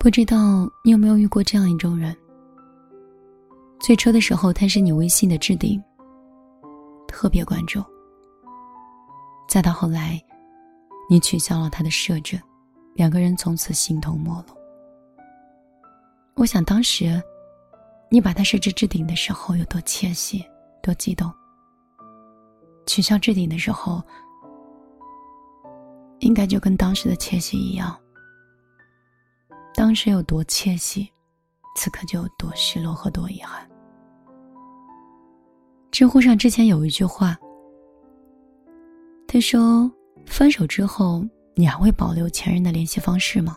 不知道你有没有遇过这样一种人？最初的时候，他是你微信的置顶，特别关注；再到后来，你取消了他的设置，两个人从此形同陌路。我想当时，你把他设置置顶的时候有多窃喜，多激动；取消置顶的时候，应该就跟当时的窃喜一样。当时有多窃喜，此刻就有多失落和多遗憾。知乎上之前有一句话，他说：“分手之后，你还会保留前任的联系方式吗？”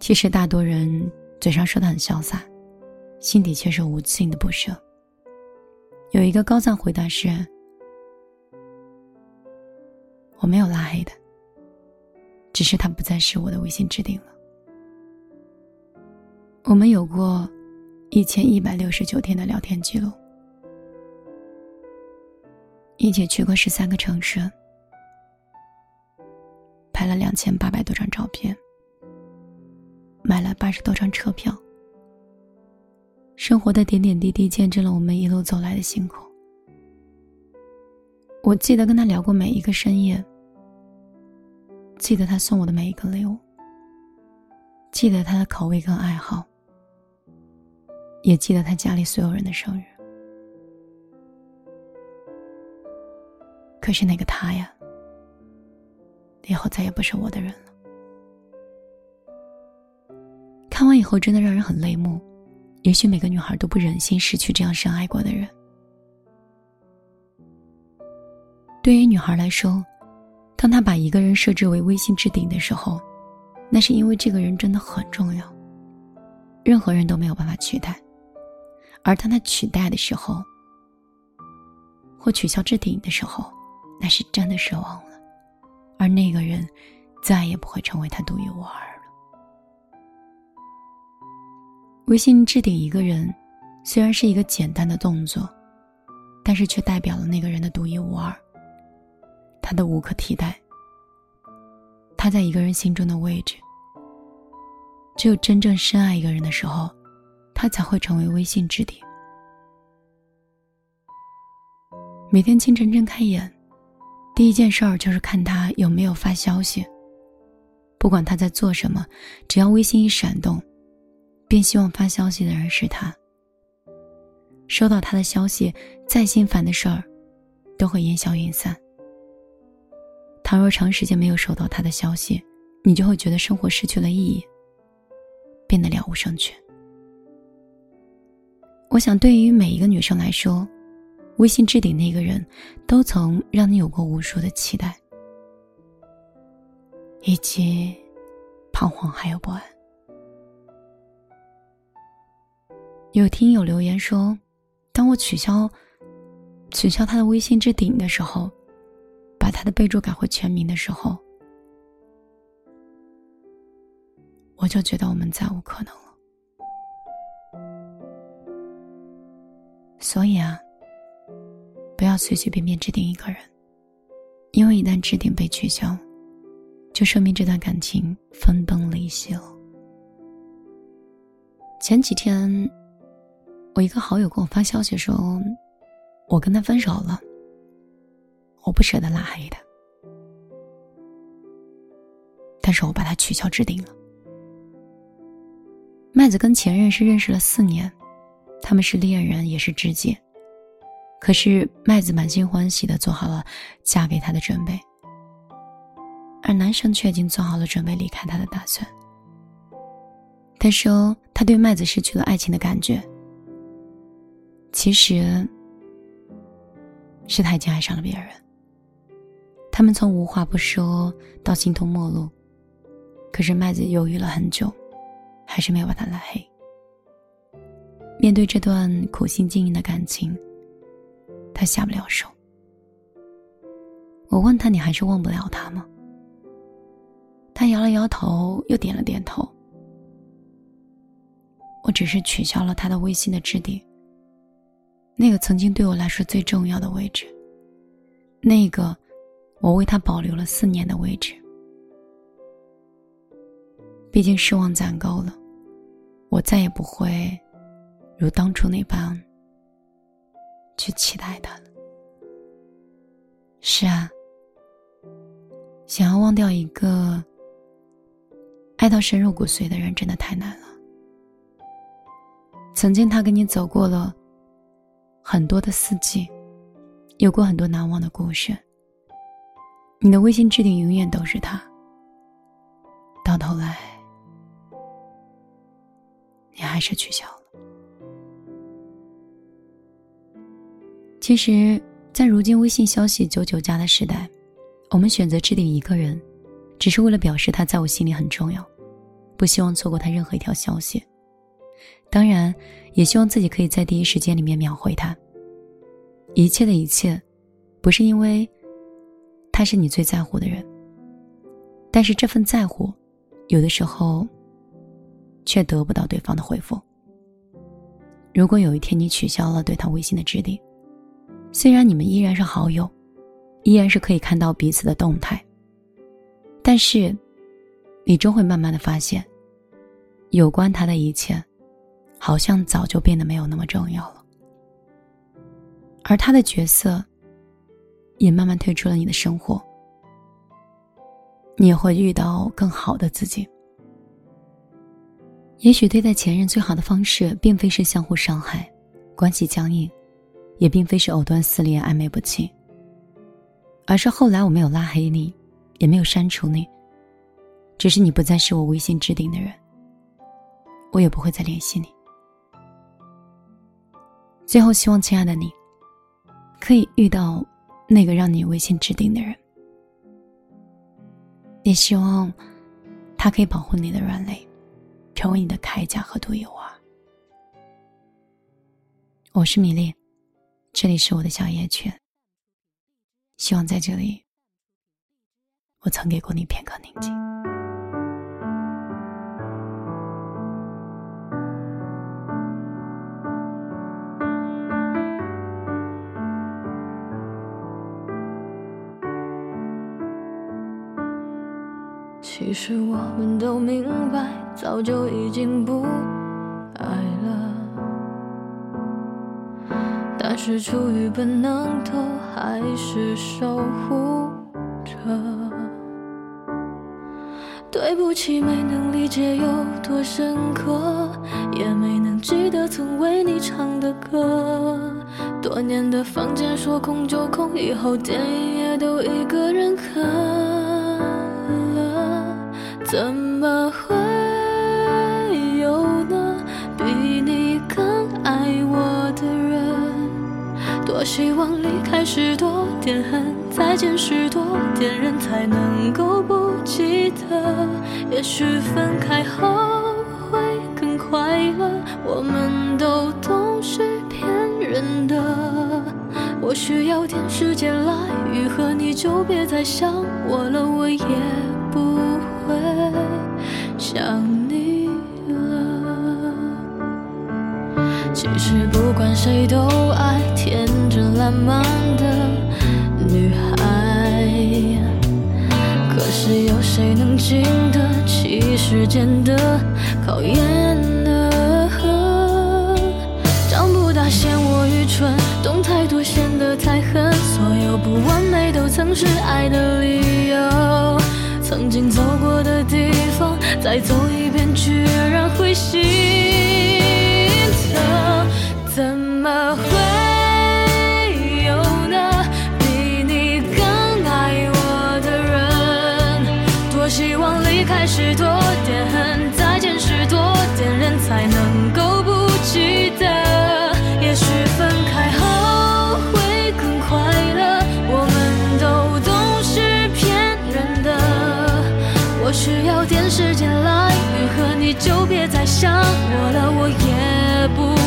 其实大多人嘴上说的很潇洒，心底却是无尽的不舍。有一个高赞回答是：“我没有拉黑的。”只是他不再是我的微信置顶了。我们有过一千一百六十九天的聊天记录，一起去过十三个城市，拍了两千八百多张照片，买了八十多张车票。生活的点点滴滴见证了我们一路走来的辛苦。我记得跟他聊过每一个深夜。记得他送我的每一个礼物，记得他的口味跟爱好，也记得他家里所有人的生日。可是那个他呀，以后再也不是我的人了。看完以后，真的让人很泪目。也许每个女孩都不忍心失去这样深爱过的人。对于女孩来说，当他把一个人设置为微信置顶的时候，那是因为这个人真的很重要，任何人都没有办法取代。而当他取代的时候，或取消置顶的时候，那是真的奢望了，而那个人再也不会成为他独一无二了。微信置顶一个人，虽然是一个简单的动作，但是却代表了那个人的独一无二。他的无可替代，他在一个人心中的位置。只有真正深爱一个人的时候，他才会成为微信置顶。每天清晨睁开眼，第一件事儿就是看他有没有发消息。不管他在做什么，只要微信一闪动，便希望发消息的人是他。收到他的消息，再心烦的事儿，都会烟消云散。倘若长时间没有收到他的消息，你就会觉得生活失去了意义，变得了无生趣。我想，对于每一个女生来说，微信置顶那个人，都曾让你有过无数的期待，以及彷徨还有不安。有听友留言说，当我取消取消他的微信置顶的时候。他的备注改回全名的时候，我就觉得我们再无可能了。所以啊，不要随随便便置顶一个人，因为一旦置顶被取消，就说明这段感情分崩离析了。前几天，我一个好友跟我发消息说，我跟他分手了。我不舍得拉黑他，但是我把他取消置顶了。麦子跟前任是认识了四年，他们是恋人也是知己。可是麦子满心欢喜的做好了嫁给他的准备，而男生却已经做好了准备离开他的打算。他说他对麦子失去了爱情的感觉，其实是他已经爱上了别人。他们从无话不说到形同陌路，可是麦子犹豫了很久，还是没有把他拉黑。面对这段苦心经营的感情，他下不了手。我问他：“你还是忘不了他吗？”他摇了摇头，又点了点头。我只是取消了他的微信的置顶，那个曾经对我来说最重要的位置，那个。我为他保留了四年的位置。毕竟失望攒够了，我再也不会如当初那般去期待他了。是啊，想要忘掉一个爱到深入骨髓的人，真的太难了。曾经他跟你走过了很多的四季，有过很多难忘的故事。你的微信置顶永远都是他，到头来。你还是取消了。其实，在如今微信消息九九加的时代，我们选择置顶一个人，只是为了表示他在我心里很重要，不希望错过他任何一条消息。当然，也希望自己可以在第一时间里面秒回他。一切的一切，不是因为他是你最在乎的人，但是这份在乎，有的时候。却得不到对方的回复。如果有一天你取消了对他微信的置顶，虽然你们依然是好友，依然是可以看到彼此的动态，但是，你终会慢慢的发现，有关他的一切，好像早就变得没有那么重要了，而他的角色，也慢慢退出了你的生活。你也会遇到更好的自己。也许对待前任最好的方式，并非是相互伤害、关系僵硬，也并非是藕断丝连、暧昧不清，而是后来我没有拉黑你，也没有删除你，只是你不再是我微信置顶的人，我也不会再联系你。最后，希望亲爱的你，可以遇到那个让你微信置顶的人，也希望他可以保护你的软肋。成为你的铠甲和队友啊！我是米粒，这里是我的小夜曲。希望在这里，我曾给过你片刻宁静。其实我们都明白，早就已经不爱了，但是出于本能，都还是守护着。对不起，没能理解有多深刻，也没能记得曾为你唱的歌。多年的房间说空就空，以后电影也都一个人看。怎么会有呢？比你更爱我的人？多希望离开时多点恨，再见时多点忍，才能够不记得。也许分开后会更快乐。我们都懂是骗人的。我需要点时间来愈合，你就别再想我了，我也。想你了。其实不管谁都爱天真烂漫的女孩，可是有谁能经得起时间的考验呢？长不大嫌我愚蠢，懂太多显得太狠，所有不完美都曾是爱的理由。曾经走过的地再走一遍，居然伤我了，我也不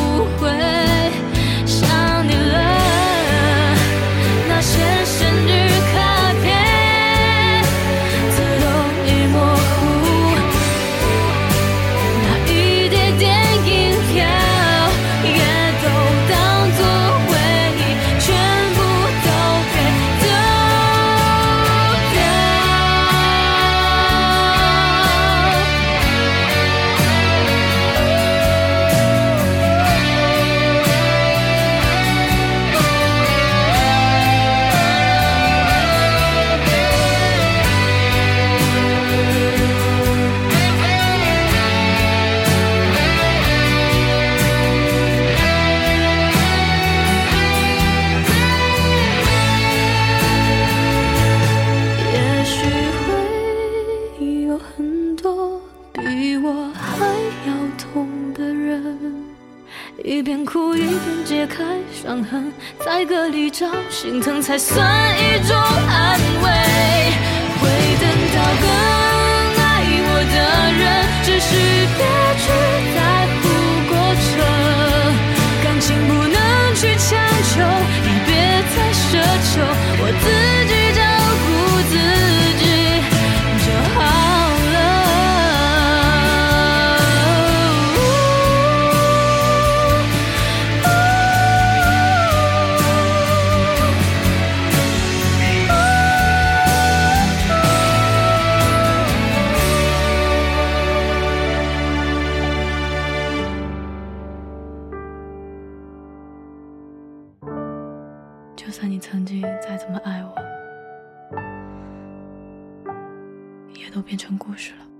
着，心疼才算一种安慰。会等到更爱我的人，只是别去在乎过程，感情不能去强求，也别再奢求，我自变成故事了。